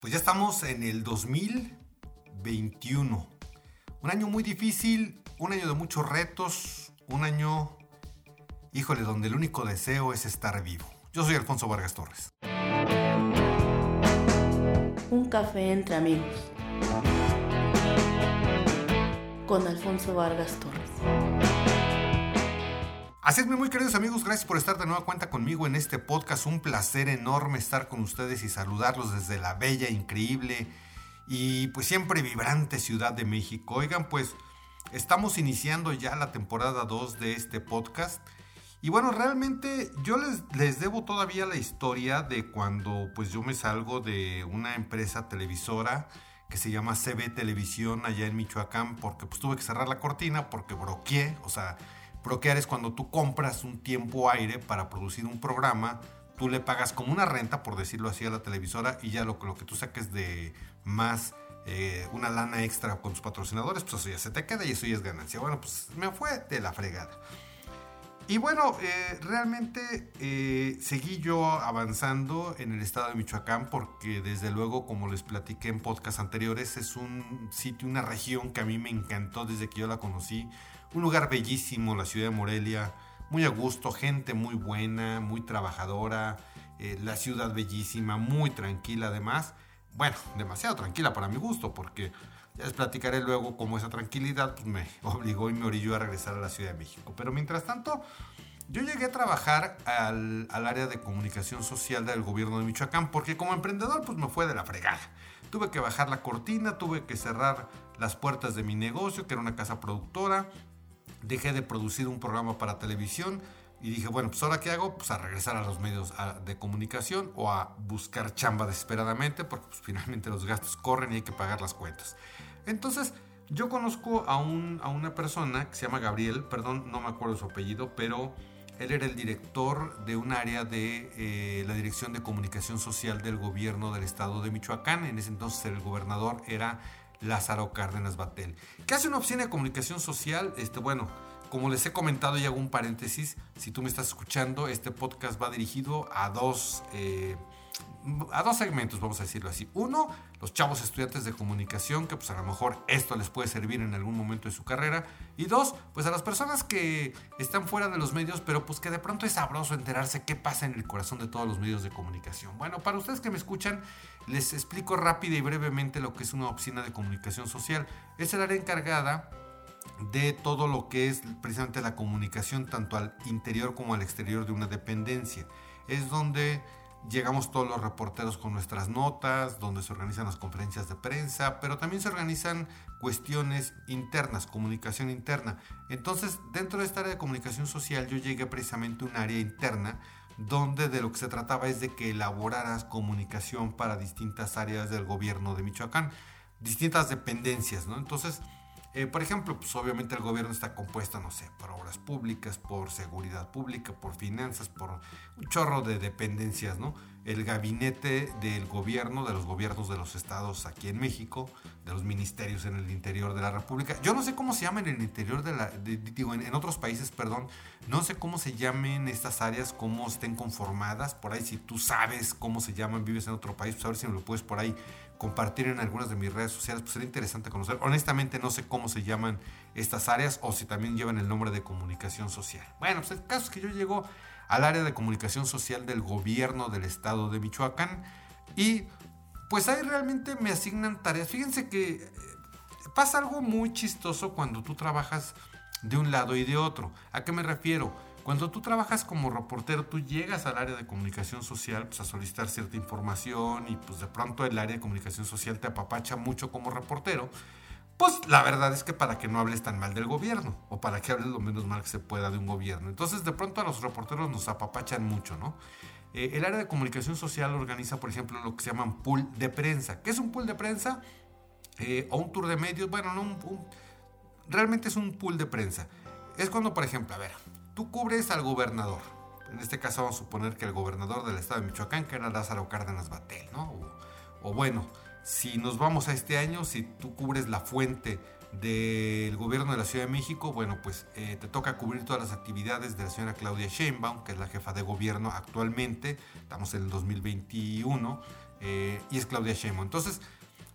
Pues ya estamos en el 2021. Un año muy difícil, un año de muchos retos, un año, híjole, donde el único deseo es estar vivo. Yo soy Alfonso Vargas Torres. Un café entre amigos. Con Alfonso Vargas Torres. Así es, muy queridos amigos, gracias por estar de nueva cuenta conmigo en este podcast. Un placer enorme estar con ustedes y saludarlos desde la bella, increíble y pues siempre vibrante Ciudad de México. Oigan, pues estamos iniciando ya la temporada 2 de este podcast. Y bueno, realmente yo les, les debo todavía la historia de cuando pues yo me salgo de una empresa televisora que se llama CB Televisión allá en Michoacán porque pues tuve que cerrar la cortina porque broqueé, o sea Broquear es cuando tú compras un tiempo aire para producir un programa, tú le pagas como una renta, por decirlo así, a la televisora y ya lo, lo que tú saques de más eh, una lana extra con tus patrocinadores, pues eso ya se te queda y eso ya es ganancia. Bueno, pues me fue de la fregada. Y bueno, eh, realmente eh, seguí yo avanzando en el estado de Michoacán porque desde luego, como les platiqué en podcasts anteriores, es un sitio, una región que a mí me encantó desde que yo la conocí un lugar bellísimo, la ciudad de Morelia, muy a gusto, gente muy buena, muy trabajadora, eh, la ciudad bellísima, muy tranquila además. Bueno, demasiado tranquila para mi gusto, porque ya les platicaré luego cómo esa tranquilidad pues, me obligó y me orilló a regresar a la Ciudad de México. Pero mientras tanto, yo llegué a trabajar al, al, área de comunicación social del gobierno de Michoacán, porque como emprendedor pues me fue de la fregada. Tuve que bajar la cortina, tuve que cerrar las puertas de mi negocio, que era una casa productora, dejé de producir un programa para televisión y dije, bueno, pues ahora qué hago? Pues a regresar a los medios de comunicación o a buscar chamba desesperadamente porque pues, finalmente los gastos corren y hay que pagar las cuentas. Entonces, yo conozco a, un, a una persona que se llama Gabriel, perdón, no me acuerdo su apellido, pero él era el director de un área de eh, la Dirección de Comunicación Social del gobierno del estado de Michoacán. En ese entonces el gobernador era Lázaro Cárdenas Batel. ¿Qué hace una oficina de comunicación social? Este, bueno, como les he comentado y hago un paréntesis, si tú me estás escuchando, este podcast va dirigido a dos, eh, a dos segmentos, vamos a decirlo así. Uno, los chavos estudiantes de comunicación, que pues a lo mejor esto les puede servir en algún momento de su carrera. Y dos, pues a las personas que están fuera de los medios, pero pues que de pronto es sabroso enterarse qué pasa en el corazón de todos los medios de comunicación. Bueno, para ustedes que me escuchan, les explico rápida y brevemente lo que es una oficina de comunicación social. Es el área encargada de todo lo que es precisamente la comunicación tanto al interior como al exterior de una dependencia. Es donde llegamos todos los reporteros con nuestras notas, donde se organizan las conferencias de prensa, pero también se organizan cuestiones internas, comunicación interna. Entonces, dentro de esta área de comunicación social yo llegué precisamente a un área interna donde de lo que se trataba es de que elaboraras comunicación para distintas áreas del gobierno de Michoacán, distintas dependencias, ¿no? Entonces, eh, por ejemplo, pues obviamente el gobierno está compuesto, no sé, por obras públicas, por seguridad pública, por finanzas, por un chorro de dependencias, ¿no? El gabinete del gobierno, de los gobiernos de los estados aquí en México, de los ministerios en el interior de la República. Yo no sé cómo se llama en el interior de la, digo, en, en, otros países, perdón, no sé cómo se llamen estas áreas, cómo estén conformadas. Por ahí, si tú sabes cómo se llaman, vives en otro país, pues a ver si me lo puedes por ahí compartir en algunas de mis redes sociales, pues sería interesante conocer. Honestamente no sé cómo se llaman estas áreas o si también llevan el nombre de comunicación social. Bueno, pues el caso es que yo llego al área de comunicación social del gobierno del estado de Michoacán y pues ahí realmente me asignan tareas. Fíjense que eh, pasa algo muy chistoso cuando tú trabajas de un lado y de otro. ¿A qué me refiero? Cuando tú trabajas como reportero, tú llegas al área de comunicación social pues, a solicitar cierta información y pues de pronto el área de comunicación social te apapacha mucho como reportero. Pues la verdad es que para que no hables tan mal del gobierno o para que hables lo menos mal que se pueda de un gobierno. Entonces de pronto a los reporteros nos apapachan mucho, ¿no? Eh, el área de comunicación social organiza, por ejemplo, lo que se llaman pool de prensa. ¿Qué es un pool de prensa? Eh, o un tour de medios. Bueno, no, un, realmente es un pool de prensa. Es cuando, por ejemplo, a ver, tú cubres al gobernador. En este caso vamos a suponer que el gobernador del estado de Michoacán, que era Lázaro Cárdenas Batel, ¿no? O, bueno, si nos vamos a este año, si tú cubres la fuente del gobierno de la Ciudad de México, bueno, pues eh, te toca cubrir todas las actividades de la señora Claudia Sheinbaum, que es la jefa de gobierno actualmente, estamos en el 2021, eh, y es Claudia Sheinbaum. Entonces,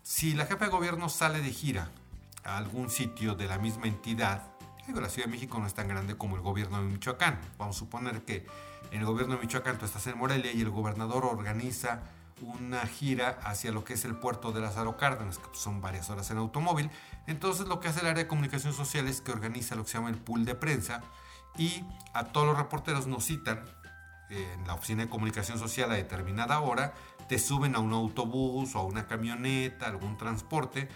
si la jefa de gobierno sale de gira a algún sitio de la misma entidad, digo, la Ciudad de México no es tan grande como el gobierno de Michoacán. Vamos a suponer que en el gobierno de Michoacán tú estás en Morelia y el gobernador organiza una gira hacia lo que es el puerto de Lázaro Cárdenas, que son varias horas en automóvil. Entonces lo que hace el área de comunicación social es que organiza lo que se llama el pool de prensa y a todos los reporteros nos citan en la oficina de comunicación social a determinada hora, te suben a un autobús o a una camioneta, algún transporte,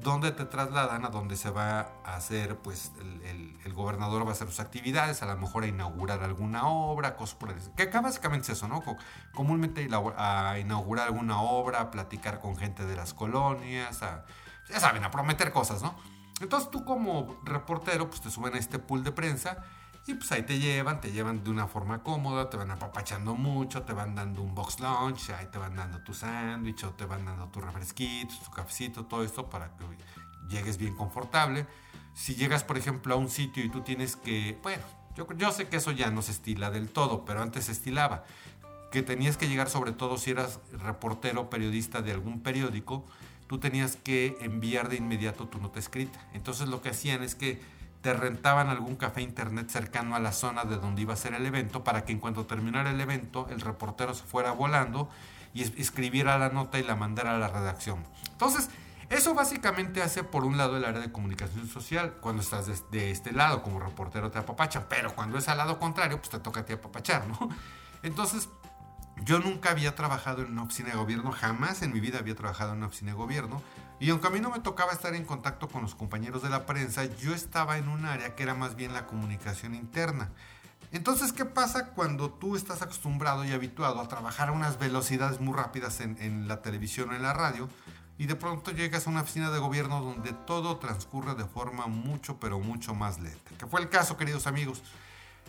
donde te trasladan a donde se va a hacer, pues el, el, gobernador va a hacer sus actividades, a lo mejor a inaugurar alguna obra, cosas por el Que acá básicamente es eso, ¿no? Comúnmente a inaugurar alguna obra, a platicar con gente de las colonias, a, ya saben, a prometer cosas, ¿no? Entonces tú como reportero, pues te suben a este pool de prensa y pues ahí te llevan, te llevan de una forma cómoda, te van apapachando mucho, te van dando un box lunch, ahí te van dando tu sándwich o te van dando tu refresquito, tu cafecito, todo esto para que llegues bien confortable. Si llegas, por ejemplo, a un sitio y tú tienes que, bueno, yo, yo sé que eso ya no se estila del todo, pero antes se estilaba, que tenías que llegar sobre todo si eras reportero periodista de algún periódico, tú tenías que enviar de inmediato tu nota escrita. Entonces lo que hacían es que te rentaban algún café internet cercano a la zona de donde iba a ser el evento para que en cuanto terminara el evento el reportero se fuera volando y escribiera la nota y la mandara a la redacción. Entonces, eso básicamente hace por un lado el área de comunicación social, cuando estás de, este lado como reportero te apapachan, pero cuando es al lado contrario, pues te toca a ti apapachar, ¿no? Entonces, yo nunca había trabajado en una oficina de gobierno, jamás en mi vida había trabajado en una oficina de gobierno. Y aunque a mí no me tocaba estar en contacto con los compañeros de la prensa, yo estaba en un área que era más bien la comunicación interna. Entonces, ¿qué pasa cuando tú estás acostumbrado y habituado a trabajar a unas velocidades muy rápidas en, la televisión o en la radio? Y de pronto llegas a una oficina de gobierno donde todo transcurre de forma mucho, pero mucho más lenta. Que fue el caso, queridos amigos.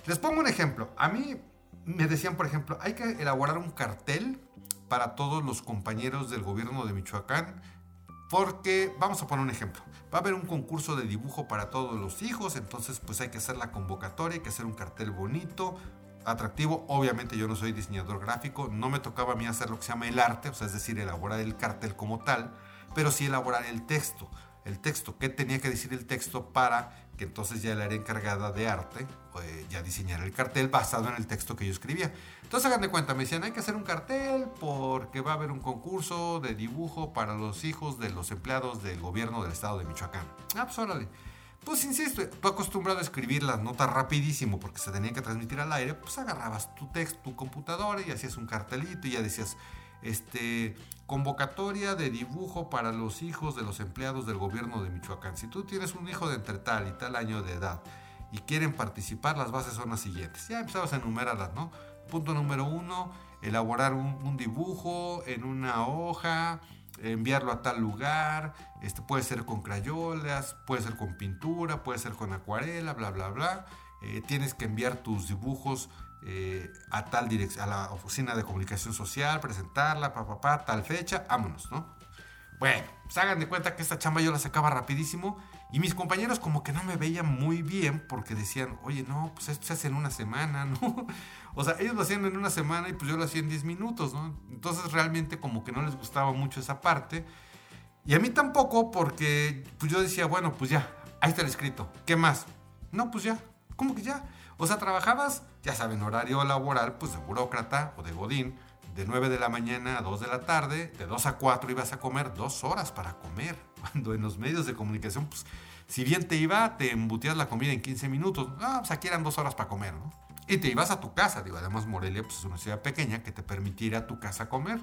Les pongo un ejemplo. A mí me decían, por ejemplo, hay que elaborar un cartel para todos los compañeros del gobierno de Michoacán porque, vamos a poner un ejemplo, va a haber un concurso de dibujo para todos los hijos, entonces pues hay que hacer la convocatoria, hay que hacer un cartel bonito, atractivo. Obviamente yo no soy diseñador gráfico, no me tocaba a mí hacer lo que se llama el arte, o sea, es decir, elaborar el cartel como tal, pero sí elaborar el texto. El texto, qué tenía que decir el texto para que entonces ya la área encargada de arte pues, ya diseñara el cartel basado en el texto que yo escribía. Entonces hagan de cuenta, me decían, hay que hacer un cartel porque va a haber un concurso de dibujo para los hijos de los empleados del gobierno del estado de Michoacán. Ah, pues órale. Pues insisto, tú acostumbrado a escribir las notas rapidísimo porque se tenían que transmitir al aire, pues agarrabas tu texto, tu computadora y hacías un cartelito y ya decías, este, convocatoria de dibujo para los hijos de los empleados del gobierno de Michoacán. Si tú tienes un hijo de entre tal y tal año de edad y quieren participar, las bases son las siguientes. Ya empezamos a enumerarlas, ¿no? Punto número uno, elaborar un, dibujo en una hoja, enviarlo a tal lugar, este, puede ser con crayolas, puede ser con pintura, puede ser con acuarela, bla, bla, bla. Eh, tienes que enviar tus dibujos eh, a tal dirección, a la oficina de comunicación social, presentarla, papá, pa, tal fecha, vámonos, ¿no? Bueno, pues hagan de cuenta que esta chamba yo la sacaba rapidísimo y mis compañeros como que no me veían muy bien porque decían, oye, no, pues esto se hace en una semana, ¿no? O sea, ellos lo hacían en una semana y pues yo lo hacía en 10 minutos, ¿no? Entonces realmente como que no les gustaba mucho esa parte. Y a mí tampoco porque pues yo decía, bueno, pues ya, ahí está el escrito, ¿qué más? No, pues ya, ¿cómo que ya? O sea, trabajabas, ya saben, horario laboral, pues de burócrata o de godín, de 9 de la mañana a 2 de la tarde, de 2 a 4 ibas a comer dos horas para comer, cuando en los medios de comunicación, pues si bien te iba, te embutías la comida en 15 minutos, ah, pues aquí eran dos horas para comer, ¿no? Y te ibas a tu casa, digo, además Morelia pues, es una ciudad pequeña que te permitiera a tu casa comer.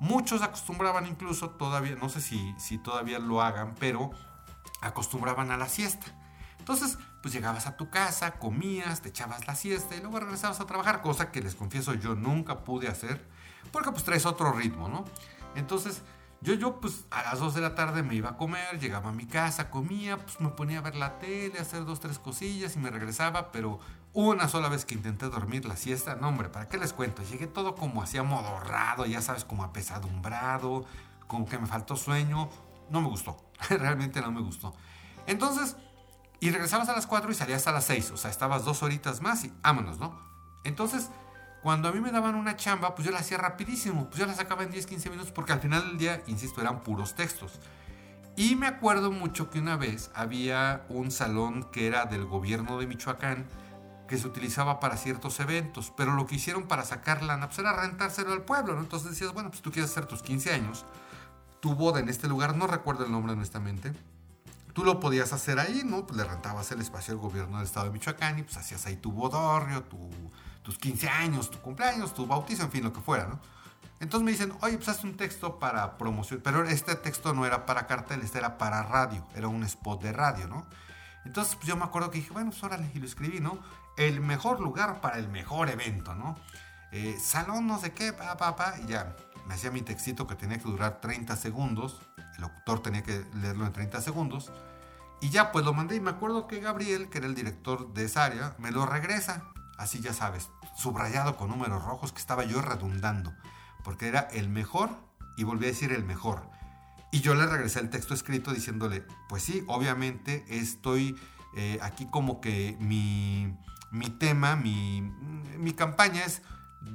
Muchos acostumbraban incluso todavía, no sé si, si todavía lo hagan, pero acostumbraban a la siesta. Entonces, pues llegabas a tu casa, comías, te echabas la siesta y luego regresabas a trabajar, cosa que les confieso yo nunca pude hacer, porque pues traes otro ritmo, ¿no? Entonces, yo, yo pues a las 2 de la tarde me iba a comer, llegaba a mi casa, comía, pues me ponía a ver la tele, a hacer dos, tres cosillas y me regresaba, pero una sola vez que intenté dormir la siesta, no hombre, ¿para qué les cuento? Llegué todo como así amodorrado, ya sabes, como apesadumbrado, como que me faltó sueño, no me gustó, realmente no me gustó. Entonces, y regresabas a las 4 y salías a las 6, o sea, estabas dos horitas más y vámonos, ¿no? Entonces, cuando a mí me daban una chamba, pues yo la hacía rapidísimo, pues yo la sacaba en 10, 15 minutos, porque al final del día, insisto, eran puros textos. Y me acuerdo mucho que una vez había un salón que era del gobierno de Michoacán, que se utilizaba para ciertos eventos, pero lo que hicieron para sacar lana pues era rentárselo al pueblo, ¿no? Entonces decías, bueno, pues tú quieres hacer tus 15 años, tu boda en este lugar, no recuerdo el nombre honestamente, tú lo podías hacer ahí, ¿no? Pues le rentabas el espacio al gobierno del estado de Michoacán y pues hacías ahí tu bodorrio, tu tus 15 años, tu cumpleaños, tu bautizo, en fin, lo que fuera, ¿no? Entonces me dicen, oye, pues haz un texto para promoción, pero este texto no era para cartel, este era para radio, era un spot de radio, ¿no? Entonces pues yo me acuerdo que dije, bueno, pues órale, y lo escribí, ¿no? El mejor lugar para el mejor evento, ¿no? Eh, salón no sé qué, pa, pa, pa, y ya me hacía mi textito que tenía que durar 30 segundos, el locutor tenía que leerlo en 30 segundos, y ya pues lo mandé y me acuerdo que Gabriel, que era el director de esa área, me lo regresa así ya sabes, subrayado con números rojos que estaba yo redundando, porque era el mejor y volví a decir el mejor. Y yo le regresé el texto escrito diciéndole, pues sí, obviamente estoy eh, aquí como que mi, mi tema, mi, mi campaña es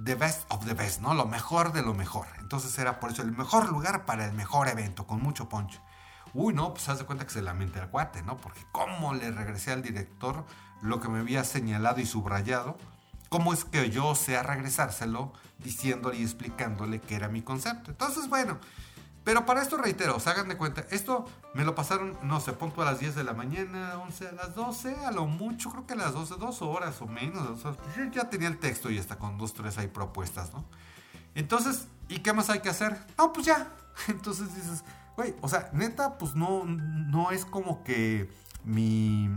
the best of the best, ¿no? Lo mejor de lo mejor. Entonces era por eso el mejor lugar para el mejor evento, con mucho punch. Uy, no, pues haz de cuenta que se lamenta el cuate, ¿no? Porque cómo le regresé al director lo que me había señalado y subrayado, ¿cómo es que yo sea regresárselo diciéndole y explicándole que era mi concepto? Entonces, bueno, pero para esto reitero, se hagan de cuenta, esto me lo pasaron, no sé, punto a las 10 de la mañana, 11 a las 12, a lo mucho, creo que a las 12, dos horas o menos. yo ya tenía el texto y está con dos, tres ahí propuestas, ¿no? Entonces, ¿y qué más hay que hacer? No, pues ya. Entonces dices, güey, o sea, neta, pues no, no es como que mi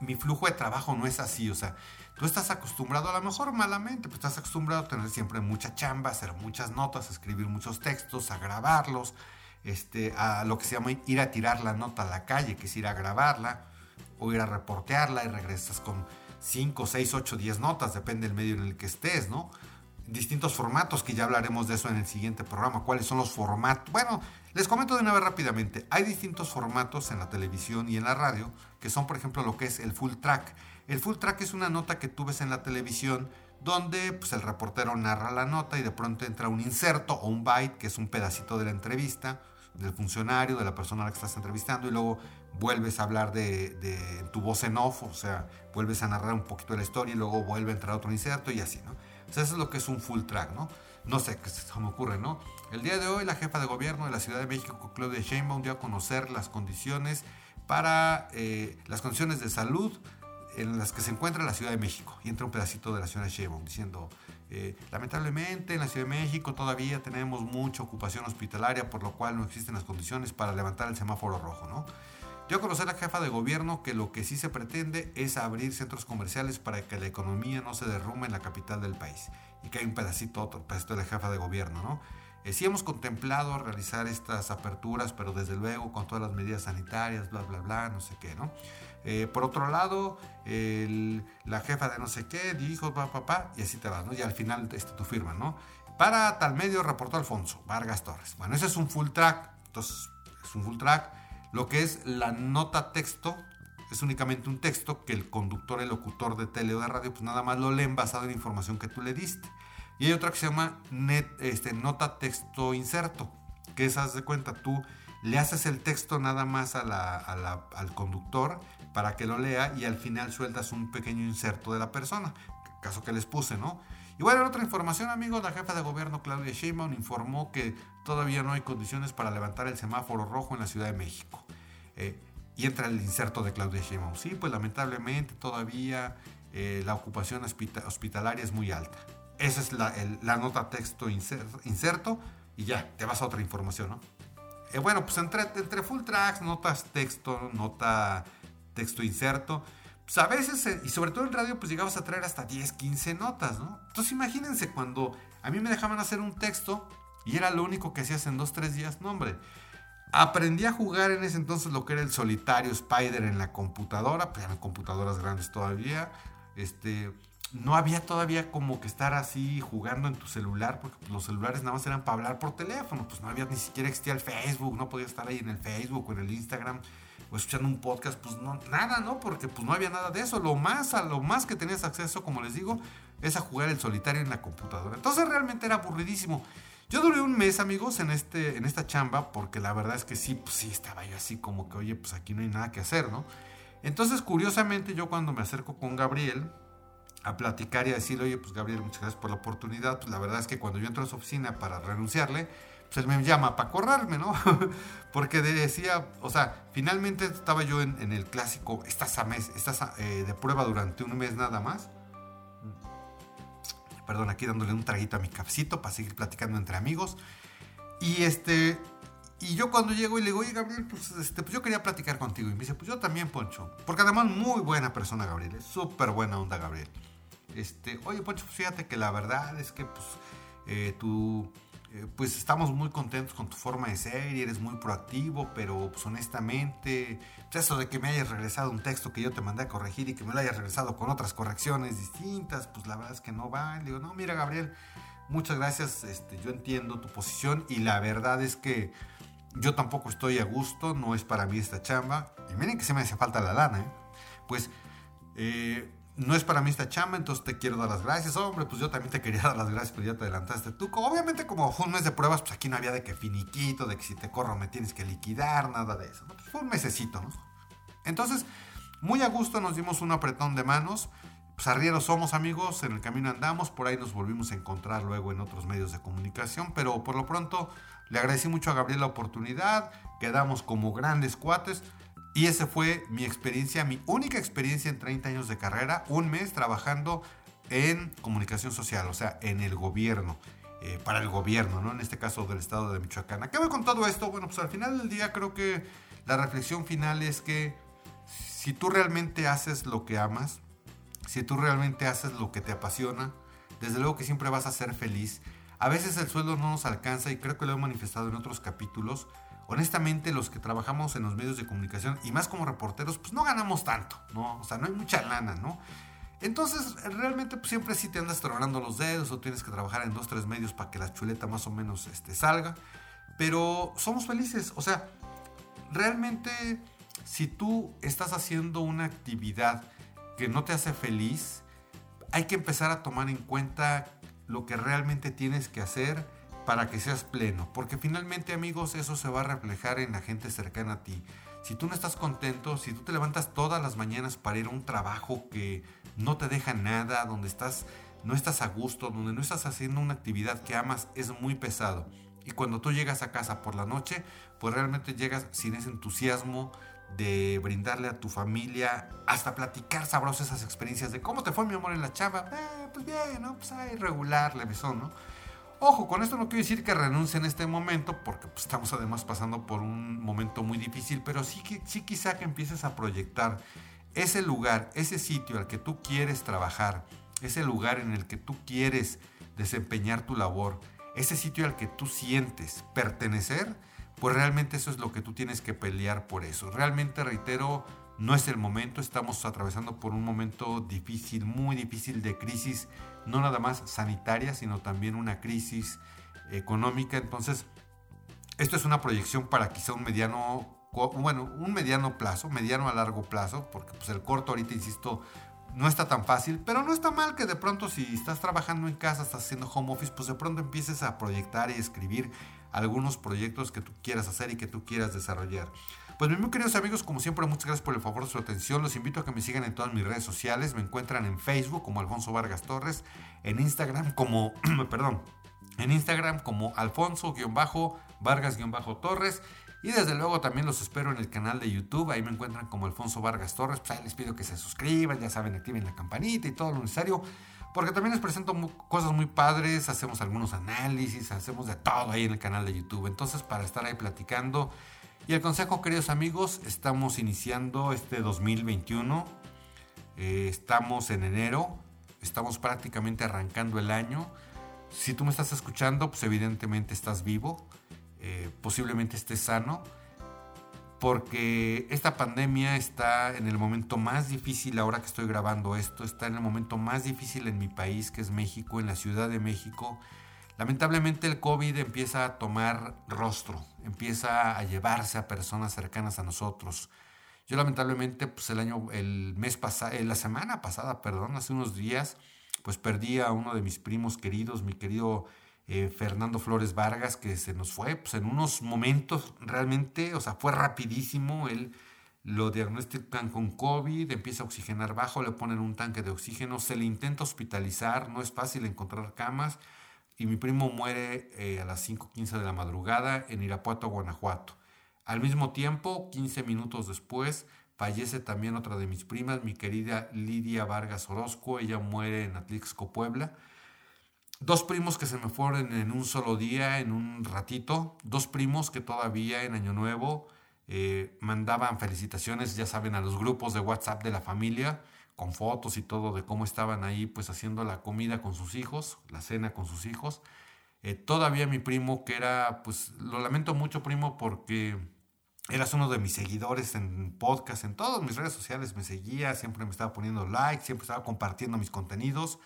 mi flujo de trabajo no es así, o sea, tú estás acostumbrado a lo mejor malamente, pues estás acostumbrado a tener siempre mucha chamba, hacer muchas notas, escribir muchos textos, a grabarlos, este, a lo que se llama ir a tirar la nota a la calle, que es ir a grabarla o ir a reportearla y regresas con 5, 6, 8, 10 notas, depende del medio en el que estés, ¿no? distintos formatos, que ya hablaremos de eso en el siguiente programa. ¿Cuáles son los formatos? Bueno, les comento de una vez rápidamente. Hay distintos formatos en la televisión y en la radio, que son, por ejemplo, lo que es el full track. El full track es una nota que tú ves en la televisión donde pues, el reportero narra la nota y de pronto entra un inserto o un byte, que es un pedacito de la entrevista del funcionario, de la persona a la que estás entrevistando, y luego vuelves a hablar de, tu voz en off, o sea, vuelves a narrar un poquito de la historia y luego vuelve a entrar otro inserto y así, ¿no? eso es lo que es un full track, ¿no? No sé qué se me ocurre, ¿no? El día de hoy la jefa de gobierno de la Ciudad de México, Claudia Sheinbaum, dio a conocer las condiciones para eh, las condiciones de salud en las que se encuentra la Ciudad de México. Y entra un pedacito de la señora Sheinbaum diciendo, eh, lamentablemente en la Ciudad de México todavía tenemos mucha ocupación hospitalaria, por lo cual no existen las condiciones para levantar el semáforo rojo, ¿no? Dio a conocer la jefa de gobierno que lo que sí se pretende es abrir centros comerciales para que la economía no se derrumbe en la capital del país. Y que hay un pedacito, otro pedacito de la jefa de gobierno, ¿no? Eh, sí hemos contemplado realizar estas aperturas, pero desde luego con todas las medidas sanitarias, bla, bla, bla, no sé qué, ¿no? Eh, por otro lado, la jefa de no sé qué dijo, papá, papá, y así te vas, ¿no? Y al final este, tu firma, ¿no? Para tal medio reportó Alfonso Vargas Torres. Bueno, ese es un full track, entonces es un full track lo que es la nota texto es únicamente un texto que el conductor, el locutor de tele o de radio, pues nada más lo leen basado en información que tú le diste. Y hay otra que se llama net, este, nota texto inserto, que es, haz de cuenta, tú le haces el texto nada más al conductor para que lo lea y al final sueltas un pequeño inserto de la persona, caso que les puse, ¿no? Y bueno, en otra información, amigos, la jefa de gobierno Claudia Sheinbaum informó que todavía no hay condiciones para levantar el semáforo rojo en la Ciudad de México. Eh, y entra el inserto de Claudia Sheinbaum. Sí, pues lamentablemente todavía eh, la ocupación hospitalaria es muy alta. Esa es la, nota texto inserto y ya, te vas a otra información, ¿no? Eh, bueno, pues entre, entre full tracks, notas texto, nota texto inserto, pues a veces, eh, y sobre todo en radio, pues llegabas a traer hasta 10, 15 notas, ¿no? Entonces imagínense cuando a mí me dejaban hacer un texto y era lo único que hacías en 2, 3 días, no hombre. Aprendí a jugar en ese entonces lo que era el solitario Spider en la computadora, pues eran computadoras grandes todavía. Este, no había todavía como que estar así jugando en tu celular, porque los celulares nada más eran para hablar por teléfono, pues no había ni siquiera existía el Facebook, no podías estar ahí en el Facebook o en el Instagram o escuchando un podcast, pues no, nada, ¿no? Porque pues no había nada de eso. Lo más, a lo más que tenías acceso, como les digo, es a jugar el solitario en la computadora. Entonces realmente era aburridísimo. Yo duré un mes, amigos, en, este, en esta chamba, porque la verdad es que sí, pues sí, estaba yo así como que, oye, pues aquí no hay nada que hacer, ¿no? Entonces, curiosamente, yo cuando me acerco con Gabriel a platicar y a decirle, oye, pues Gabriel, muchas gracias por la oportunidad, pues la verdad es que cuando yo entro a su oficina para renunciarle, pues él me llama para correrme, ¿no? Porque decía, o sea, finalmente estaba yo en, el clásico, estás, a mes, estás eh, de prueba durante un mes nada más. Perdón, aquí dándole un traguito a mi cafecito para seguir platicando entre amigos. Y este, y yo cuando llego y le digo, oye Gabriel, pues, este, pues yo quería platicar contigo. Y me dice, pues yo también, Poncho. Porque además muy buena persona Gabriel, es súper buena onda Gabriel. Este, oye Poncho, pues fíjate que la verdad es que pues eh, tú eh, pues estamos muy contentos con tu forma de ser y eres muy proactivo, pero pues honestamente, pues, eso de que me hayas regresado un texto que yo te mandé a corregir y que me lo hayas regresado con otras correcciones distintas, pues la verdad es que no va. Le digo, no, mira Gabriel, muchas gracias, este, yo entiendo tu posición y la verdad es que yo tampoco estoy a gusto, no es para mí esta chamba. Y miren que se me hace falta la lana, ¿eh? Pues... Eh, no es para mí esta chamba, entonces te quiero dar las gracias. Hombre, pues yo también te quería dar las gracias, pero ya te adelantaste tú. Obviamente, como fue un mes de pruebas, pues aquí no había de que finiquito, de que si te corro me tienes que liquidar, nada de eso. Pues fue un mesecito, ¿no? Entonces, muy a gusto nos dimos un apretón de manos. Pues arrieros somos amigos, en el camino andamos, por ahí nos volvimos a encontrar luego en otros medios de comunicación, pero por lo pronto le agradecí mucho a Gabriel la oportunidad, quedamos como grandes cuates. Y esa fue mi experiencia, mi única experiencia en 30 años de carrera, un mes trabajando en comunicación social, o sea, en el gobierno, eh, para el gobierno, ¿no? En este caso del estado de Michoacán. ¿A qué voy con todo esto? Bueno, pues al final del día creo que la reflexión final es que si tú realmente haces lo que amas, si tú realmente haces lo que te apasiona, desde luego que siempre vas a ser feliz. A veces el sueldo no nos alcanza y creo que lo he manifestado en otros capítulos, honestamente los que trabajamos en los medios de comunicación y más como reporteros, pues no ganamos tanto, ¿no? O sea, no hay mucha lana, ¿no? Entonces, realmente pues, siempre sí te andas tronando los dedos o tienes que trabajar en dos, tres medios para que la chuleta más o menos este, salga. Pero somos felices, o sea, realmente si tú estás haciendo una actividad que no te hace feliz, hay que empezar a tomar en cuenta lo que realmente tienes que hacer para que seas pleno, porque finalmente amigos eso se va a reflejar en la gente cercana a ti. Si tú no estás contento, si tú te levantas todas las mañanas para ir a un trabajo que no te deja nada, donde estás no estás a gusto, donde no estás haciendo una actividad que amas, es muy pesado. Y cuando tú llegas a casa por la noche, pues realmente llegas sin ese entusiasmo de brindarle a tu familia, hasta platicar sabrosas esas experiencias de cómo te fue mi amor en la chava. Eh, pues bien, ¿no? Pues ahí regular, levesón, ¿no? Ojo, con esto no quiero decir que renuncie en este momento, porque pues, estamos además pasando por un momento muy difícil, pero sí, que, sí quizá que empieces a proyectar ese lugar, ese sitio al que tú quieres trabajar, ese lugar en el que tú quieres desempeñar tu labor, ese sitio al que tú sientes pertenecer, pues realmente eso es lo que tú tienes que pelear por eso. Realmente, reitero, no es el momento, estamos atravesando por un momento difícil, muy difícil de crisis no nada más sanitaria, sino también una crisis económica. Entonces, esto es una proyección para quizá un mediano, bueno, un mediano plazo, mediano a largo plazo, porque pues el corto ahorita, insisto, no está tan fácil, pero no está mal que de pronto si estás trabajando en casa, estás haciendo home office, pues de pronto empieces a proyectar y escribir algunos proyectos que tú quieras hacer y que tú quieras desarrollar. Pues mis queridos amigos, como siempre, muchas gracias por el favor de su atención. Los invito a que me sigan en todas mis redes sociales. Me encuentran en Facebook como Alfonso Vargas Torres, en Instagram como, perdón, en Instagram como Alfonso-Vargas-Torres. Y desde luego también los espero en el canal de YouTube. Ahí me encuentran como Alfonso Vargas Torres. Pues ahí les pido que se suscriban, ya saben, activen la campanita y todo lo necesario. Porque también les presento cosas muy padres, hacemos algunos análisis, hacemos de todo ahí en el canal de YouTube. Entonces, para estar ahí platicando y el consejo, queridos amigos, estamos iniciando este 2021. Eh, estamos en enero, estamos prácticamente arrancando el año. Si tú me estás escuchando, pues evidentemente estás vivo, eh, posiblemente estés sano, porque esta pandemia está en el momento más difícil ahora que estoy grabando esto, está en el momento más difícil en mi país, que es México, en la Ciudad de México Lamentablemente el COVID empieza a tomar rostro, empieza a llevarse a personas cercanas a nosotros. Yo lamentablemente, pues el año, el mes pasado, eh, la semana pasada, perdón, hace unos días, pues perdí a uno de mis primos queridos, mi querido eh, Fernando Flores Vargas, que se nos fue pues, en unos momentos realmente, o sea, fue rapidísimo. Él lo diagnostican con COVID, empieza a oxigenar bajo, le ponen un tanque de oxígeno, se le intenta hospitalizar, no es fácil encontrar camas y mi primo muere eh, a las 5.15 de la madrugada en Irapuato, Guanajuato. Al mismo tiempo, 15 minutos después, fallece también otra de mis primas, mi querida Lidia Vargas Orozco, ella muere en Atlixco, Puebla. Dos primos que se me fueron en un solo día, en un ratito, dos primos que todavía en Año Nuevo eh, mandaban felicitaciones, ya saben, a los grupos de WhatsApp de la familia, con fotos y todo de cómo estaban ahí pues haciendo la comida con sus hijos, la cena con sus hijos. Eh, todavía mi primo, que era, pues lo lamento mucho primo porque eras uno de mis seguidores en podcast, en todas mis redes sociales me seguía, siempre me estaba poniendo like, siempre estaba compartiendo mis contenidos.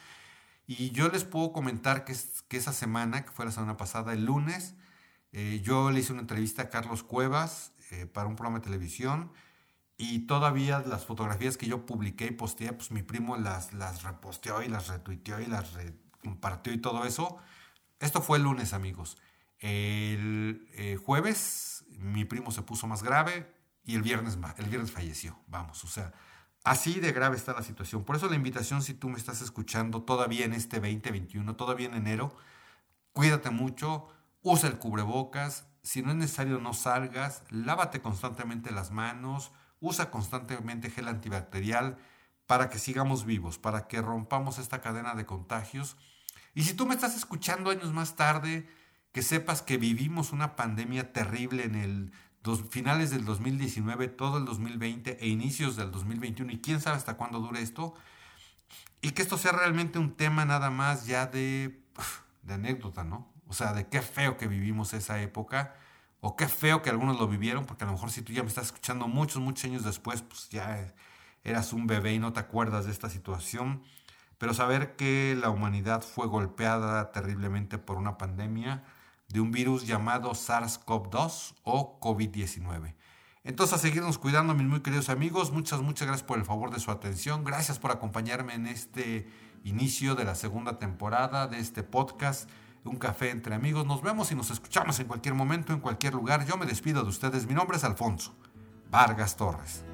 Y yo les puedo comentar que, que esa semana, que fue la semana pasada, el lunes, eh, yo le hice una entrevista a Carlos Cuevas eh, para un programa de televisión y todavía las fotografías que yo publiqué y posteé, pues mi primo las, las reposteó y las retuiteó y las compartió y todo eso. Esto fue el lunes, amigos. El eh, jueves mi primo se puso más grave y el viernes, el viernes falleció. Vamos, o sea, así de grave está la situación. Por eso la invitación, si tú me estás escuchando todavía en este 2021, todavía en enero, cuídate mucho, usa el cubrebocas, si no es necesario no salgas, lávate constantemente las manos, usa constantemente gel antibacterial para que sigamos vivos, para que rompamos esta cadena de contagios. Y si tú me estás escuchando años más tarde, que sepas que vivimos una pandemia terrible en el dos, finales del 2019, todo el 2020 e inicios del 2021 y quién sabe hasta cuándo dure esto. Y que esto sea realmente un tema nada más ya de, de anécdota, ¿no? O sea, de qué feo que vivimos esa época, o qué feo que algunos lo vivieron, porque a lo mejor si tú ya me estás escuchando muchos, muchos años después, pues ya eras un bebé y no te acuerdas de esta situación. Pero saber que la humanidad fue golpeada terriblemente por una pandemia de un virus llamado SARS-CoV-2 o COVID-19. Entonces a seguirnos cuidando, mis muy queridos amigos. Muchas, muchas gracias por el favor de su atención. Gracias por acompañarme en este inicio de la segunda temporada de este podcast un café entre amigos. Nos vemos y nos escuchamos en cualquier momento, en cualquier lugar. Yo me despido de ustedes. Mi nombre es Alfonso Vargas Torres.